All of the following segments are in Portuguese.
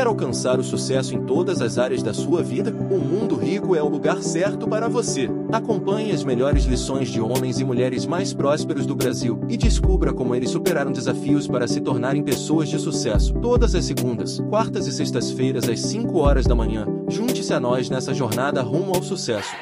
Quer alcançar o sucesso em todas as áreas da sua vida? O Mundo Rico é o lugar certo para você. Acompanhe as melhores lições de homens e mulheres mais prósperos do Brasil e descubra como eles superaram desafios para se tornarem pessoas de sucesso. Todas as segundas, quartas e sextas-feiras às 5 horas da manhã. Junte-se a nós nessa jornada rumo ao sucesso.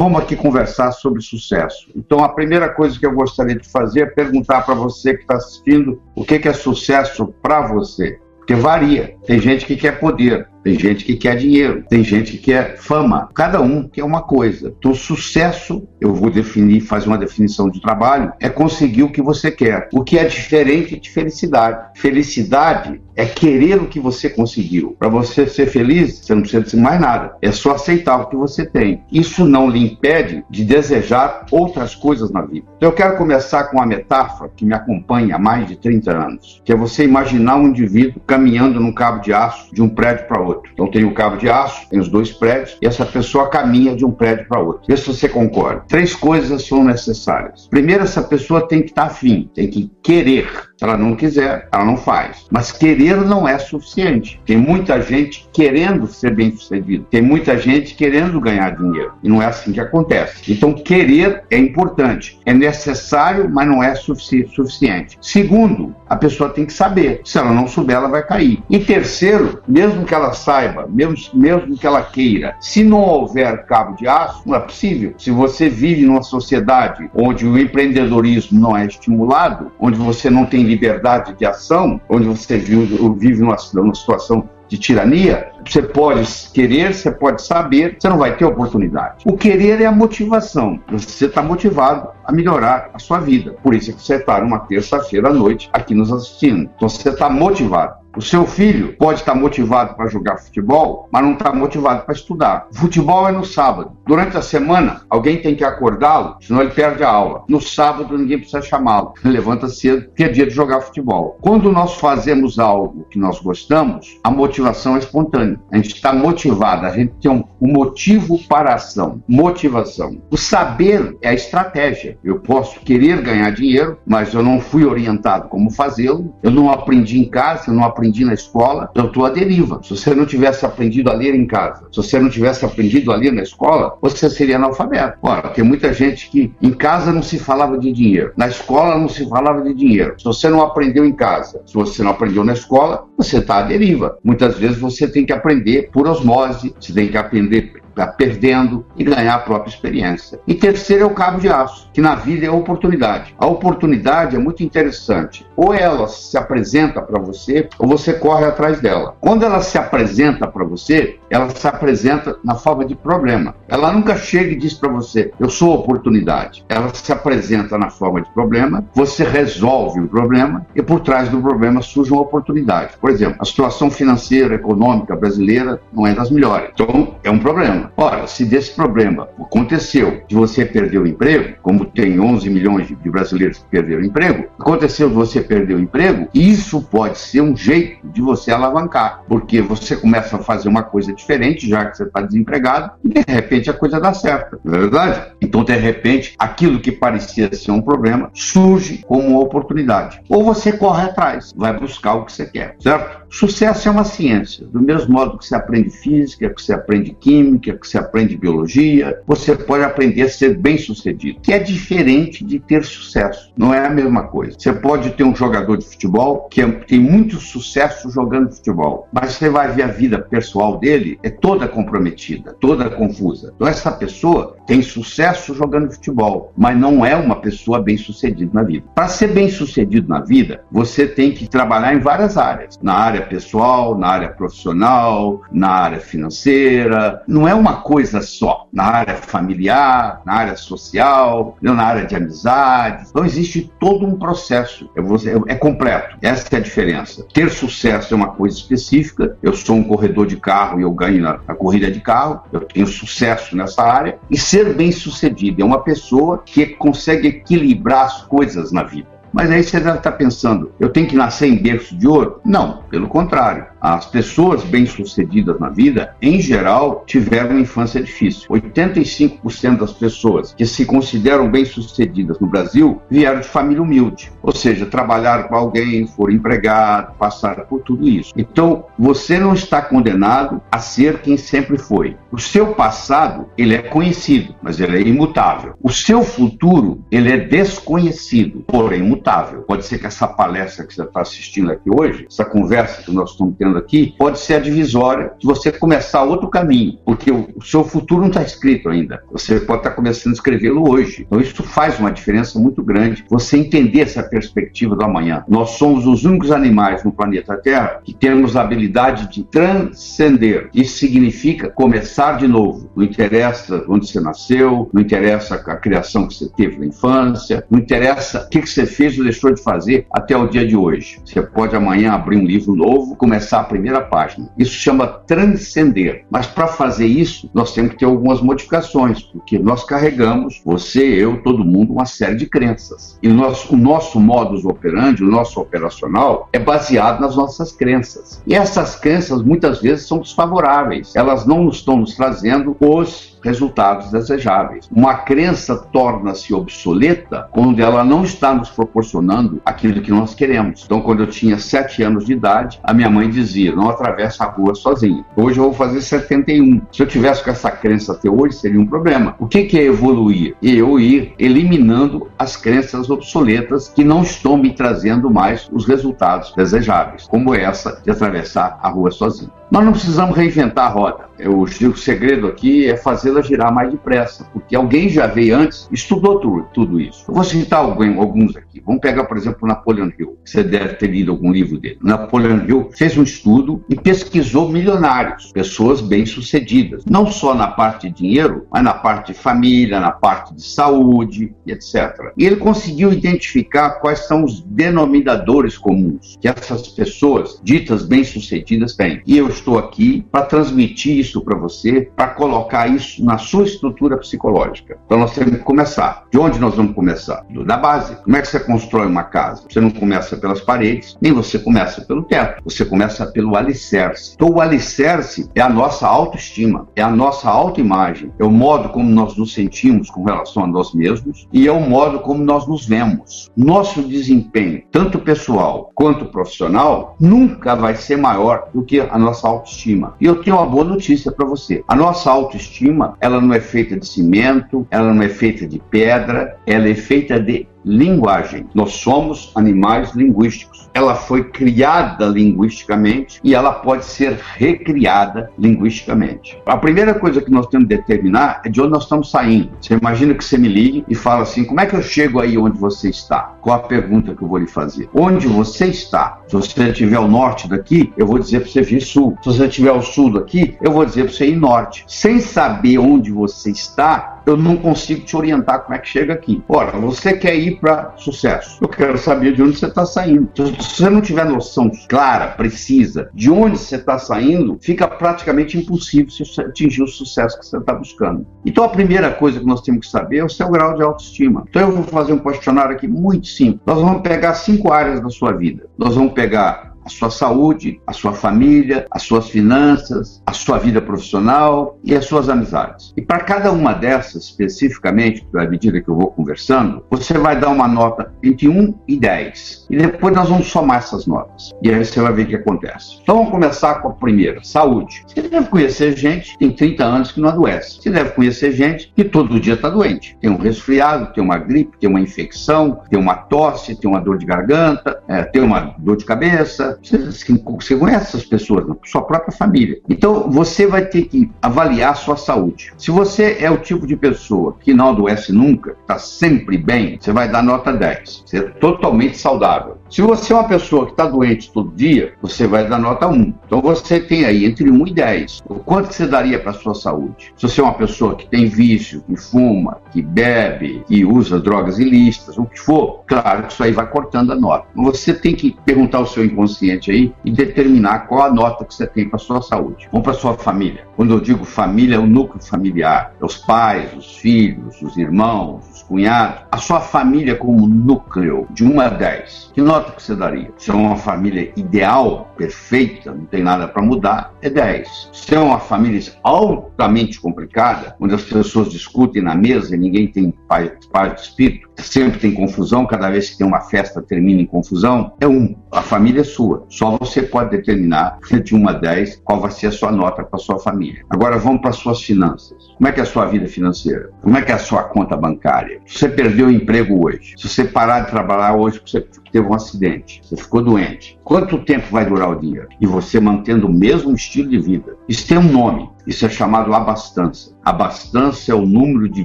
Vamos aqui conversar sobre sucesso. Então, a primeira coisa que eu gostaria de fazer é perguntar para você que está assistindo o que é sucesso para você. Porque varia. Tem gente que quer poder, tem gente que quer dinheiro, tem gente que quer fama. Cada um quer uma coisa. Então, sucesso, eu vou definir, fazer uma definição de trabalho, é conseguir o que você quer. O que é diferente de felicidade. Felicidade é querer o que você conseguiu. Para você ser feliz, você não precisa dizer mais nada. É só aceitar o que você tem. Isso não lhe impede de desejar outras coisas na vida. Então, eu quero começar com uma metáfora que me acompanha há mais de 30 anos, que é você imaginar um indivíduo caminhando num cabo de aço de um prédio para outro outro. Então tem o um cabo de aço, tem os dois prédios, e essa pessoa caminha de um prédio para outro. Vê se você concorda. Três coisas são necessárias. Primeiro, essa pessoa tem que estar afim, tem que querer. Ela não quiser, ela não faz. Mas querer não é suficiente. Tem muita gente querendo ser bem sucedido. Tem muita gente querendo ganhar dinheiro. E não é assim que acontece. Então, querer é importante. É necessário, mas não é sufici suficiente. Segundo, a pessoa tem que saber. Se ela não souber, ela vai cair. E terceiro, mesmo que ela saiba, mesmo, mesmo que ela queira, se não houver cabo de aço, não é possível. Se você vive numa sociedade onde o empreendedorismo não é estimulado, onde você não tem liberdade de ação, onde você vive numa, numa situação de tirania, você pode querer, você pode saber, você não vai ter oportunidade. O querer é a motivação. Você está motivado a melhorar a sua vida. Por isso é que você está numa terça-feira à noite aqui nos assistindo. Então você está motivado. O seu filho pode estar motivado para jogar futebol, mas não está motivado para estudar. Futebol é no sábado. Durante a semana, alguém tem que acordá-lo, senão ele perde a aula. No sábado, ninguém precisa chamá-lo. Levanta cedo, porque é dia de jogar futebol. Quando nós fazemos algo que nós gostamos, a motivação é espontânea. A gente está motivado, a gente tem um, um motivo para a ação. Motivação. O saber é a estratégia. Eu posso querer ganhar dinheiro, mas eu não fui orientado como fazê-lo, eu não aprendi em casa, eu não aprendi aprendi na escola, eu estou à deriva. Se você não tivesse aprendido a ler em casa, se você não tivesse aprendido a ler na escola, você seria analfabeto. Ora, tem muita gente que em casa não se falava de dinheiro, na escola não se falava de dinheiro. Se você não aprendeu em casa, se você não aprendeu na escola, você está à deriva. Muitas vezes você tem que aprender por osmose, você tem que aprender perdendo e ganhar a própria experiência. E terceiro é o cabo de aço, que na vida é oportunidade. A oportunidade é muito interessante. Ou ela se apresenta para você, ou você corre atrás dela. Quando ela se apresenta para você, ela se apresenta na forma de problema. Ela nunca chega e diz para você, eu sou oportunidade. Ela se apresenta na forma de problema, você resolve o problema e por trás do problema surge uma oportunidade. Por exemplo, a situação financeira, econômica brasileira não é das melhores. Então, é um problema. Ora, se desse problema aconteceu de você perder o emprego, como tem 11 milhões de brasileiros que perderam o emprego, aconteceu de você perder o emprego, isso pode ser um jeito de você alavancar, porque você começa a fazer uma coisa diferente, já que você está desempregado, e de repente a coisa dá certo, não é verdade? Então, de repente, aquilo que parecia ser um problema surge como uma oportunidade. Ou você corre atrás, vai buscar o que você quer, certo? Sucesso é uma ciência, do mesmo modo que você aprende física, que você aprende química, que você aprende biologia, você pode aprender a ser bem sucedido, que é diferente de ter sucesso, não é a mesma coisa. Você pode ter um jogador de futebol que é, tem muito sucesso jogando futebol, mas você vai ver a vida pessoal dele é toda comprometida, toda confusa. Então essa pessoa tem sucesso jogando futebol, mas não é uma pessoa bem sucedida na vida. Para ser bem sucedido na vida, você tem que trabalhar em várias áreas, na área pessoal, na área profissional, na área financeira. Não é uma coisa só, na área familiar, na área social, na área de amizade. Então existe todo um processo, é, é completo. Essa é a diferença. Ter sucesso é uma coisa específica. Eu sou um corredor de carro e eu ganho na, na corrida de carro. Eu tenho sucesso nessa área. E ser bem sucedido é uma pessoa que consegue equilibrar as coisas na vida. Mas aí você deve estar pensando, eu tenho que nascer em berço de ouro? Não, pelo contrário. As pessoas bem-sucedidas na vida, em geral, tiveram uma infância difícil. 85% das pessoas que se consideram bem-sucedidas no Brasil vieram de família humilde, ou seja, trabalharam com alguém, foram empregados, passaram por tudo isso. Então, você não está condenado a ser quem sempre foi. O seu passado, ele é conhecido, mas ele é imutável. O seu futuro, ele é desconhecido, porém imutável. Pode ser que essa palestra que você está assistindo aqui hoje, essa conversa que nós estamos tendo aqui, pode ser a divisória de você começar outro caminho, porque o, seu futuro não está escrito ainda. Você pode estar tá começando a escrevê-lo hoje. Então isso faz uma diferença muito grande. Você entender essa perspectiva do amanhã. Nós somos os únicos animais no planeta Terra que temos a habilidade de transcender. Isso significa começar de novo. Não interessa onde você nasceu, não interessa a criação que você teve na infância, não interessa o que você fez ou deixou de fazer até o dia de hoje. Você pode amanhã abrir um livro novo, começar a primeira página. Isso chama transcender. Mas para fazer isso, nós temos que ter algumas modificações, porque nós carregamos, você, eu, todo mundo, uma série de crenças. E nós, o nosso modus operandi, o nosso operacional, é baseado nas nossas crenças. E essas crenças muitas vezes são desfavoráveis. Elas não estão nos trazendo os resultados desejáveis. Uma crença torna-se obsoleta quando ela não está nos proporcionando aquilo que nós queremos. Então, quando eu tinha sete anos de idade, a minha mãe dizia: não atravessa a rua sozinha. Hoje eu vou fazer 71. Se eu tivesse com essa crença até hoje, seria um problema. O que é evoluir? Eu ir eliminando as crenças obsoletas que não estão me trazendo mais os resultados desejáveis, como essa de atravessar a rua sozinho. Nós não precisamos reinventar a roda. O, o segredo aqui é fazê-la girar mais depressa, porque alguém já veio antes, estudou tudo, tudo isso. Eu vou citar alguém, alguns aqui. Vamos pegar, por exemplo, Napoleon Hill. Você deve ter lido algum livro dele. Napoleon Hill fez um estudo e pesquisou milionários, pessoas bem-sucedidas, não só na parte de dinheiro, mas na parte de família, na parte de saúde, etc. E ele conseguiu identificar quais são os denominadores comuns que essas pessoas ditas bem-sucedidas têm. E eu estou aqui para transmitir isso para você, para colocar isso na sua estrutura psicológica. Então nós temos que começar. De onde nós vamos começar? Da base. Como é que você constrói uma casa? Você não começa pelas paredes, nem você começa pelo teto. Você começa pelo alicerce. Então o alicerce é a nossa autoestima, é a nossa autoimagem, é o modo como nós nos sentimos com relação a nós mesmos e é o modo como nós nos vemos. Nosso desempenho, tanto pessoal quanto profissional, nunca vai ser maior do que a nossa autoestima. E eu tenho uma boa notícia para você. A nossa autoestima, ela não é feita de cimento, ela não é feita de pedra, ela é feita de linguagem. Nós somos animais linguísticos. Ela foi criada linguisticamente e ela pode ser recriada linguisticamente. A primeira coisa que nós temos que determinar é de onde nós estamos saindo. Você imagina que você me ligue e fala assim: como é que eu chego aí onde você está? Qual a pergunta que eu vou lhe fazer? Onde você está? Se você estiver ao norte daqui, eu vou dizer para você vir sul. Se você estiver ao sul daqui, eu vou dizer para você ir norte. Sem saber onde você está, eu não consigo te orientar como é que chega aqui. Ora, você quer ir para sucesso. Eu quero saber de onde você está saindo. Se você não tiver noção clara, precisa, de onde você está saindo, fica praticamente impossível você atingir o sucesso que você está buscando. Então, a primeira coisa que nós temos que saber é o seu grau de autoestima. Então, eu vou fazer um questionário aqui muito simples. Nós vamos pegar cinco áreas da sua vida. Nós vamos pegar a sua saúde, a sua família, as suas finanças, a sua vida profissional e as suas amizades. E para cada uma dessas, especificamente, à medida que eu vou conversando, você vai dar uma nota entre 1 e 10. E depois nós vamos somar essas notas. E aí você vai ver o que acontece. Então vamos começar com a primeira, saúde. Você deve conhecer gente que tem 30 anos que não adoece. Você deve conhecer gente que todo dia está doente. Tem um resfriado, tem uma gripe, tem uma infecção, tem uma tosse, tem uma dor de garganta, é, tem uma dor de cabeça, você, você conhece essas pessoas, sua própria família. Então, você vai ter que avaliar a sua saúde. Se você é o tipo de pessoa que não adoece nunca, está sempre bem, você vai dar nota 10. Você é totalmente saudável. Se você é uma pessoa que está doente todo dia, você vai dar nota 1. Então você tem aí entre 1 e 10. O quanto você daria para a sua saúde? Se você é uma pessoa que tem vício, que fuma, que bebe, que usa drogas ilícitas, o que for, claro que isso aí vai cortando a nota. Você tem que perguntar ao seu inconsciente aí e determinar qual a nota que você tem para a sua saúde. Ou para a sua família. Quando eu digo família, é o núcleo familiar. É os pais, os filhos, os irmãos, os cunhados. A sua família como núcleo de 1 a 10. Que nós nota que você daria? Se é uma família ideal, perfeita, não tem nada para mudar, é 10. Se é uma família altamente complicada, onde as pessoas discutem na mesa e ninguém tem paz, de espírito, sempre tem confusão, cada vez que tem uma festa termina em confusão, é um. A família é sua. Só você pode determinar de 1 a 10 qual vai ser a sua nota para sua família. Agora vamos para suas finanças. Como é que é a sua vida financeira? Como é que é a sua conta bancária? Se você perdeu o emprego hoje, se você parar de trabalhar hoje, você teve um acidente, você ficou doente, quanto tempo vai durar o dia? E você mantendo o mesmo estilo de vida. Isso tem um nome, isso é chamado abastança. Abastança é o número de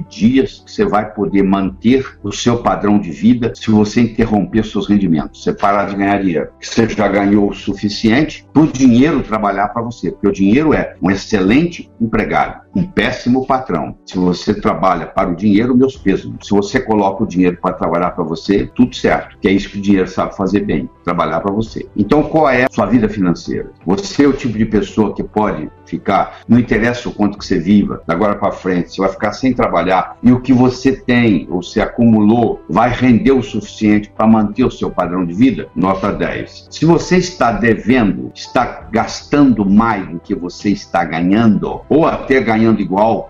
dias que você vai poder manter o seu padrão de vida se você interromper seus rendimentos, você parar de ganhar dinheiro. Você já ganhou o suficiente para o dinheiro trabalhar para você, porque o dinheiro é um excelente empregado, um péssimo patrão. Se você trabalha para o dinheiro, meus pesos. Se você coloca o dinheiro para trabalhar para você, tudo certo, que é isso que o dinheiro sabe fazer bem, trabalhar para você. Então, qual é a sua vida financeira? Você é o tipo de pessoa que pode ficar, não interessa o quanto que você viva, agora para frente, você vai ficar sem trabalhar e o que você tem ou se acumulou vai render o suficiente para manter o seu padrão de vida? Nota 10. Se você está devendo, está gastando mais do que você está ganhando, ou até ganhando igual,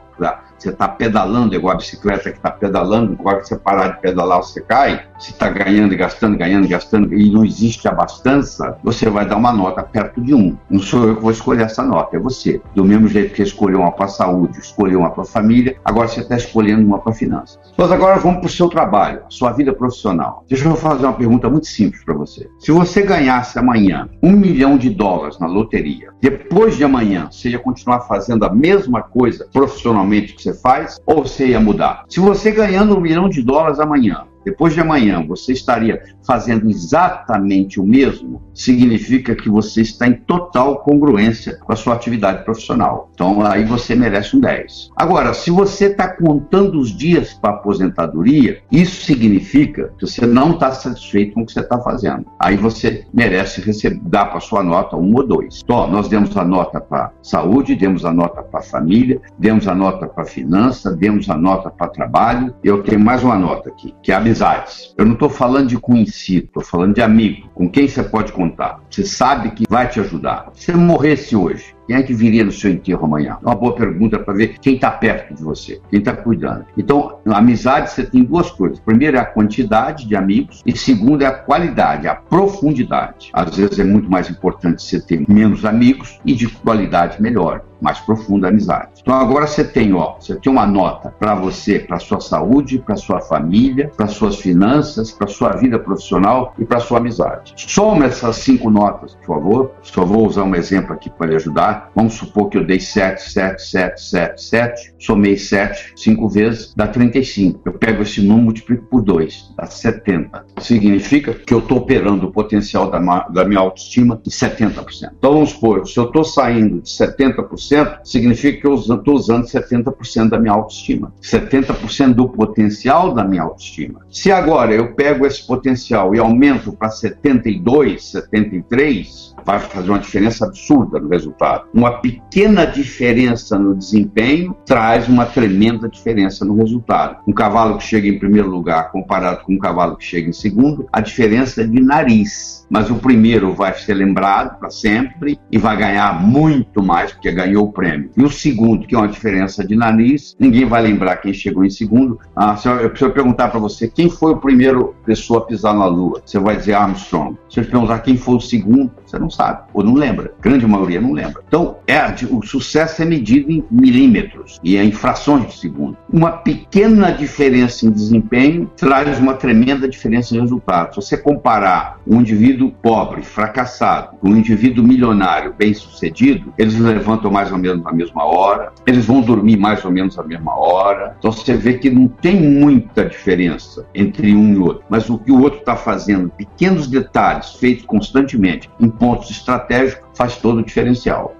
você está pedalando, igual a bicicleta que está pedalando, igual que você parar de pedalar, você cai. Se está ganhando e gastando, ganhando e gastando, e não existe abastança, você vai dar uma nota perto de um. Não sou eu que vou escolher essa nota, é você. Do mesmo jeito que escolheu uma para saúde, escolheu uma para família, agora você está escolhendo uma para finanças. Mas agora vamos para o seu trabalho, sua vida profissional. Deixa eu fazer uma pergunta muito simples para você. Se você ganhasse amanhã um milhão de dólares na loteria, depois de amanhã você ia continuar fazendo a mesma coisa profissionalmente que você você faz ou você ia mudar? Se você ganhando um milhão de dólares amanhã, depois de amanhã você estaria fazendo exatamente o mesmo, significa que você está em total congruência com a sua atividade profissional. Então aí você merece um 10. Agora, se você está contando os dias para aposentadoria, isso significa que você não está satisfeito com o que você está fazendo. Aí você merece receber, dar para sua nota um ou dois. Então, nós demos a nota para saúde, demos a nota para família, demos a nota para finança, demos a nota para trabalho. Eu tenho mais uma nota aqui, que é a amizades. Eu não estou falando de conhecido, estou falando de amigo, com quem você pode contar. Você sabe que vai te ajudar. Se você morresse hoje, quem é que viria no seu enterro amanhã? É uma boa pergunta para ver quem está perto de você, quem está cuidando. Então, na amizade você tem duas coisas. Primeiro é a quantidade de amigos e segundo é a qualidade, a profundidade. Às vezes é muito mais importante você ter menos amigos e de qualidade melhor mais profunda amizade. Então agora você tem, ó, você tem uma nota para você, para sua saúde, para sua família, para suas finanças, para sua vida profissional e para sua amizade. Soma essas cinco notas, por favor. Só vou usar um exemplo aqui para lhe ajudar. Vamos supor que eu dei 7, 7, 7, 7, 7, somei 7 5 vezes, dá 35. Eu pego esse número, multiplico por 2, dá 70. Significa que eu estou operando o potencial da, da minha autoestima em 70%. Então vamos supor, se eu estou saindo de 70%, significa que eu estou usando 70% da minha autoestima. 70% do potencial da minha autoestima. Se agora eu pego esse potencial e aumento para 72, 73, vai fazer uma diferença absurda no resultado. Uma pequena diferença no desempenho traz uma tremenda diferença no resultado. Um cavalo que chega em primeiro lugar comparado com um cavalo que chega em segundo, a diferença é de nariz mas o primeiro vai ser lembrado para sempre e vai ganhar muito mais porque ganhou o prêmio. E o segundo, que é uma diferença de nariz, ninguém vai lembrar quem chegou em segundo. Ah, se eu, se eu perguntar para você quem foi o primeiro pessoa a pisar na Lua, você vai dizer Armstrong. Se eu perguntar quem foi o segundo, você não sabe ou não lembra. A grande maioria não lembra. Então, é, o sucesso é medido em milímetros e em frações de segundo. Uma pequena diferença em desempenho traz uma tremenda diferença em resultado. Se você comparar um indivíduo pobre, fracassado, com um indivíduo milionário, bem-sucedido, eles levantam mais ou menos na mesma hora, eles vão dormir mais ou menos na mesma hora. Então você vê que não tem muita diferença entre um e outro, mas o que o outro está fazendo, pequenos detalhes feitos constantemente em pontos estratégicos, faz todo o diferencial.